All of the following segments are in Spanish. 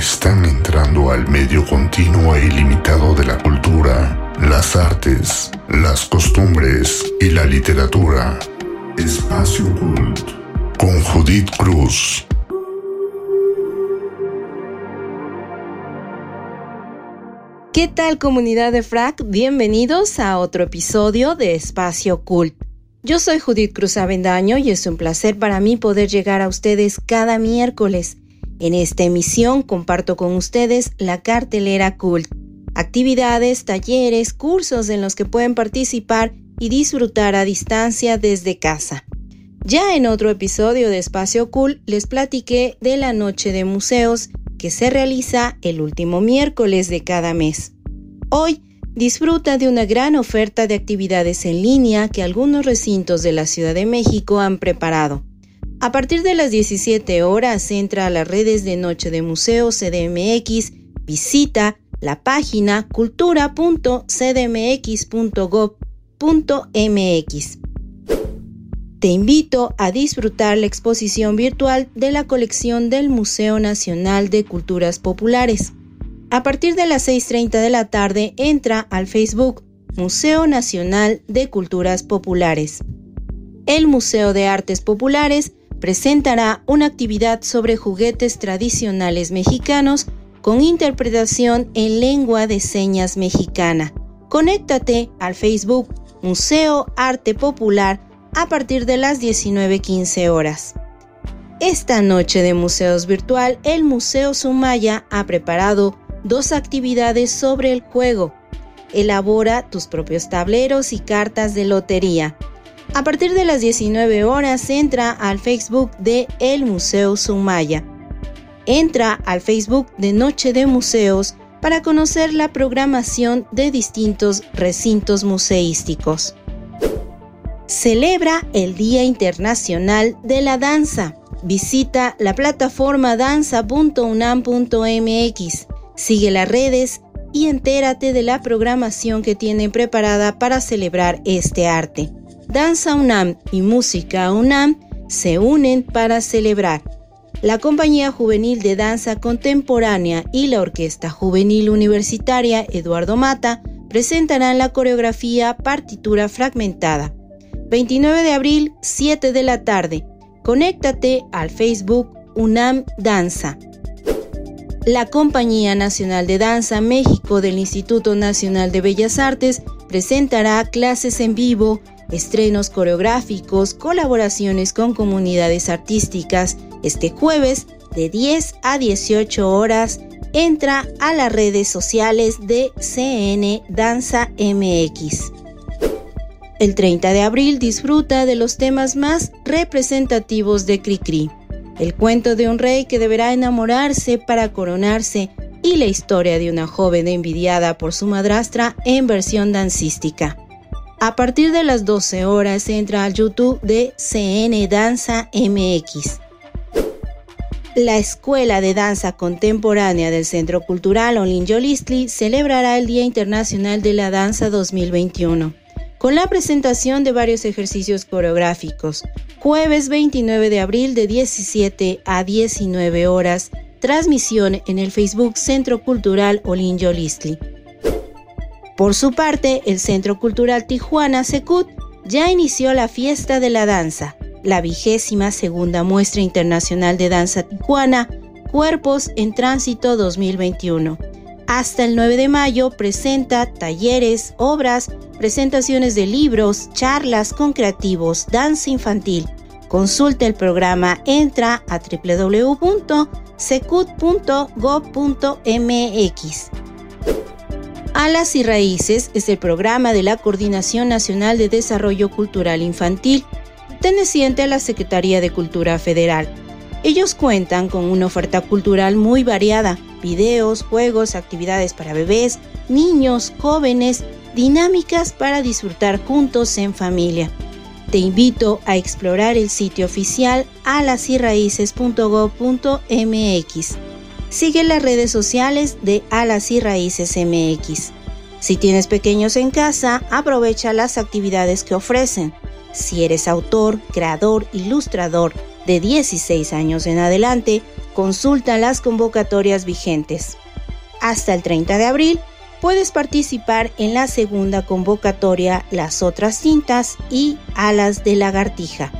están entrando al medio continuo e ilimitado de la cultura, las artes, las costumbres y la literatura. Espacio Cult con Judith Cruz. ¿Qué tal comunidad de FRAC? Bienvenidos a otro episodio de Espacio Cult. Yo soy Judith Cruz Avendaño y es un placer para mí poder llegar a ustedes cada miércoles. En esta emisión comparto con ustedes la cartelera Cult, actividades, talleres, cursos en los que pueden participar y disfrutar a distancia desde casa. Ya en otro episodio de Espacio Cool les platiqué de la noche de museos que se realiza el último miércoles de cada mes. Hoy disfruta de una gran oferta de actividades en línea que algunos recintos de la Ciudad de México han preparado. A partir de las 17 horas entra a las redes de Noche de Museos CDMX, visita la página cultura.cdmx.gov.mx. Te invito a disfrutar la exposición virtual de la colección del Museo Nacional de Culturas Populares. A partir de las 6.30 de la tarde entra al Facebook Museo Nacional de Culturas Populares. El Museo de Artes Populares presentará una actividad sobre juguetes tradicionales mexicanos con interpretación en lengua de señas mexicana. Conéctate al Facebook Museo Arte Popular a partir de las 19.15 horas. Esta noche de museos virtual, el Museo Sumaya ha preparado dos actividades sobre el juego. Elabora tus propios tableros y cartas de lotería. A partir de las 19 horas entra al Facebook de El Museo Sumaya. Entra al Facebook de Noche de Museos para conocer la programación de distintos recintos museísticos celebra el Día Internacional de la Danza. Visita la plataforma danza.unam.mx, sigue las redes y entérate de la programación que tienen preparada para celebrar este arte. Danza UNAM y Música UNAM se unen para celebrar. La Compañía Juvenil de Danza Contemporánea y la Orquesta Juvenil Universitaria Eduardo Mata presentarán la coreografía Partitura Fragmentada 29 de abril, 7 de la tarde. Conéctate al Facebook UNAM Danza. La Compañía Nacional de Danza México del Instituto Nacional de Bellas Artes presentará clases en vivo, estrenos coreográficos, colaboraciones con comunidades artísticas este jueves de 10 a 18 horas. Entra a las redes sociales de CN Danza MX. El 30 de abril disfruta de los temas más representativos de Cricri, el cuento de un rey que deberá enamorarse para coronarse y la historia de una joven envidiada por su madrastra en versión dancística. A partir de las 12 horas entra al YouTube de CN Danza MX. La Escuela de Danza Contemporánea del Centro Cultural Olin Yolistli celebrará el Día Internacional de la Danza 2021 con la presentación de varios ejercicios coreográficos. Jueves 29 de abril de 17 a 19 horas, transmisión en el Facebook Centro Cultural Olinjo Listli. Por su parte, el Centro Cultural Tijuana Secut ya inició la fiesta de la danza, la vigésima segunda muestra internacional de danza tijuana, Cuerpos en Tránsito 2021 hasta el 9 de mayo presenta talleres, obras, presentaciones de libros, charlas con creativos, danza infantil. Consulta el programa, entra a www.secut.gov.mx. Alas y Raíces es el programa de la Coordinación Nacional de Desarrollo Cultural Infantil, perteneciente a la Secretaría de Cultura Federal. Ellos cuentan con una oferta cultural muy variada videos, juegos, actividades para bebés, niños, jóvenes, dinámicas para disfrutar juntos en familia. Te invito a explorar el sitio oficial alasyraices.gov.mx. Sigue las redes sociales de Alas y Raíces MX. Si tienes pequeños en casa, aprovecha las actividades que ofrecen. Si eres autor, creador, ilustrador de 16 años en adelante, Consulta las convocatorias vigentes. Hasta el 30 de abril puedes participar en la segunda convocatoria Las otras cintas y Alas de lagartija.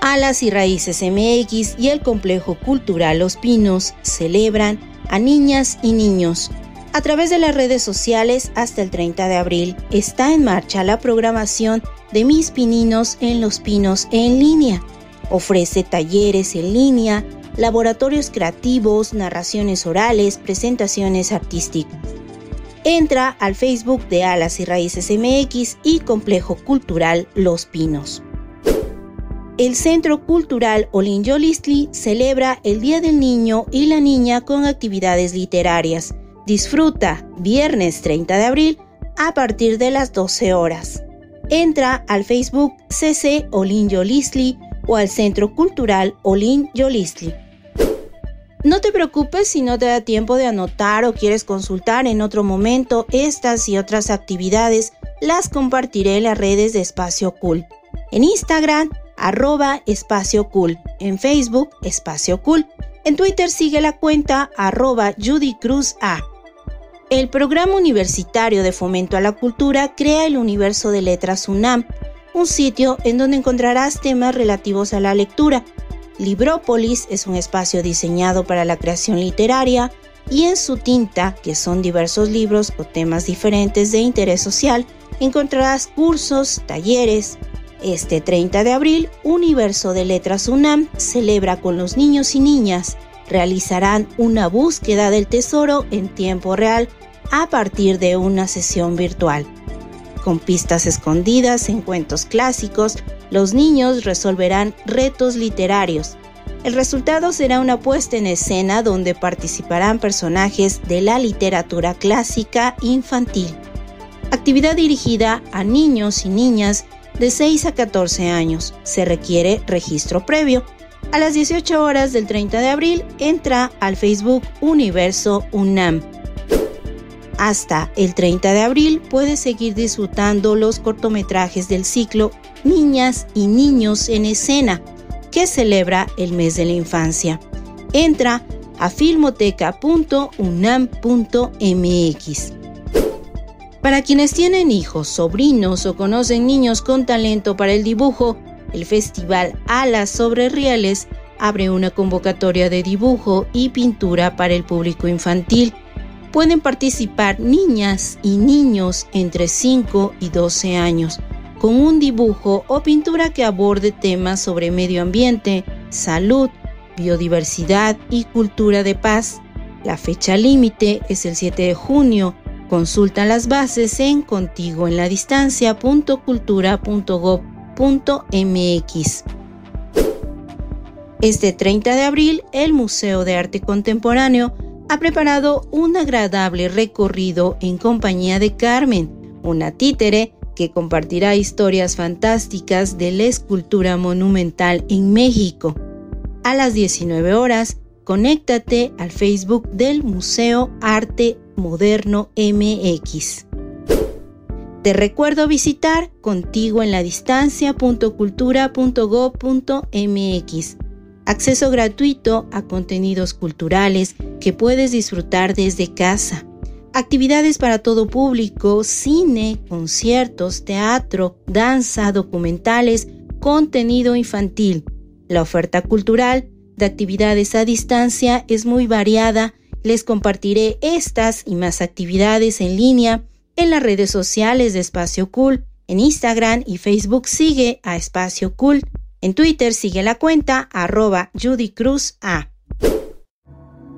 Alas y Raíces MX y el Complejo Cultural Los Pinos celebran a niñas y niños. A través de las redes sociales hasta el 30 de abril está en marcha la programación de Mis Pininos en Los Pinos en línea. Ofrece talleres en línea, laboratorios creativos, narraciones orales, presentaciones artísticas. Entra al Facebook de Alas y Raíces MX y Complejo Cultural Los Pinos. El Centro Cultural Olin Yolistli celebra el Día del Niño y la Niña con actividades literarias. Disfruta viernes 30 de abril a partir de las 12 horas. Entra al Facebook CC Olin Yolistli o al Centro Cultural Olin Yolistli. No te preocupes si no te da tiempo de anotar o quieres consultar en otro momento estas y otras actividades, las compartiré en las redes de Espacio Cool. En Instagram, arroba Espacio Cool. En Facebook, Espacio Cool. En Twitter sigue la cuenta arroba Judy Cruz A. El Programa Universitario de Fomento a la Cultura crea el Universo de Letras UNAM, un sitio en donde encontrarás temas relativos a la lectura Librópolis es un espacio diseñado para la creación literaria y en su tinta, que son diversos libros o temas diferentes de interés social, encontrarás cursos, talleres. Este 30 de abril, Universo de Letras UNAM celebra con los niños y niñas. Realizarán una búsqueda del tesoro en tiempo real a partir de una sesión virtual. Con pistas escondidas en cuentos clásicos, los niños resolverán retos literarios. El resultado será una puesta en escena donde participarán personajes de la literatura clásica infantil. Actividad dirigida a niños y niñas de 6 a 14 años. Se requiere registro previo. A las 18 horas del 30 de abril entra al Facebook Universo UNAM. Hasta el 30 de abril puedes seguir disfrutando los cortometrajes del ciclo Niñas y Niños en Escena, que celebra el mes de la infancia. Entra a filmoteca.unam.mx. Para quienes tienen hijos, sobrinos o conocen niños con talento para el dibujo, el Festival Alas sobre Rieles abre una convocatoria de dibujo y pintura para el público infantil pueden participar niñas y niños entre 5 y 12 años con un dibujo o pintura que aborde temas sobre medio ambiente, salud, biodiversidad y cultura de paz. La fecha límite es el 7 de junio. Consulta las bases en contigoenladistancia.cultura.gov.mx. Este 30 de abril, el Museo de Arte Contemporáneo ha preparado un agradable recorrido en compañía de Carmen, una títere que compartirá historias fantásticas de la escultura monumental en México. A las 19 horas, conéctate al Facebook del Museo Arte Moderno MX. Te recuerdo visitar contigo en la distancia.cultura.gov.mx acceso gratuito a contenidos culturales que puedes disfrutar desde casa, actividades para todo público, cine, conciertos, teatro, danza, documentales, contenido infantil. La oferta cultural de actividades a distancia es muy variada. Les compartiré estas y más actividades en línea en las redes sociales de Espacio Cool. En Instagram y Facebook sigue a Espacio Cool en Twitter sigue la cuenta arroba Judy Cruz A.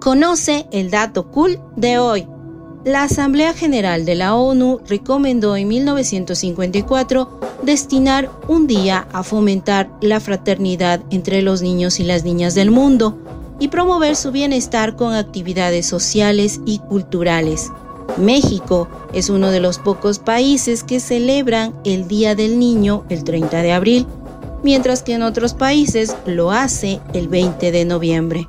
Conoce el dato cool de hoy. La Asamblea General de la ONU recomendó en 1954 destinar un día a fomentar la fraternidad entre los niños y las niñas del mundo y promover su bienestar con actividades sociales y culturales. México es uno de los pocos países que celebran el Día del Niño el 30 de abril mientras que en otros países lo hace el 20 de noviembre.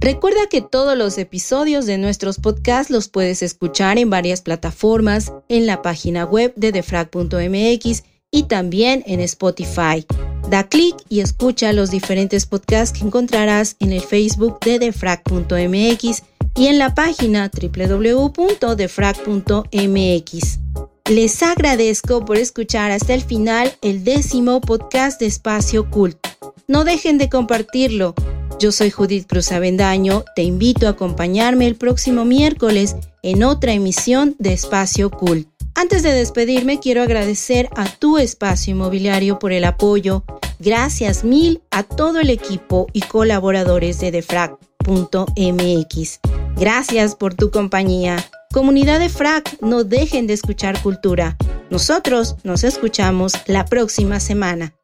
Recuerda que todos los episodios de nuestros podcasts los puedes escuchar en varias plataformas, en la página web de defrag.mx y también en Spotify. Da clic y escucha los diferentes podcasts que encontrarás en el Facebook de defrag.mx y en la página www.defrag.mx. Les agradezco por escuchar hasta el final el décimo podcast de Espacio Cult. No dejen de compartirlo. Yo soy Judith Cruz Avendaño, te invito a acompañarme el próximo miércoles en otra emisión de Espacio Cult. Antes de despedirme, quiero agradecer a tu espacio inmobiliario por el apoyo. Gracias mil a todo el equipo y colaboradores de defrag.mx. Gracias por tu compañía. Comunidad de FRAC, no dejen de escuchar cultura. Nosotros nos escuchamos la próxima semana.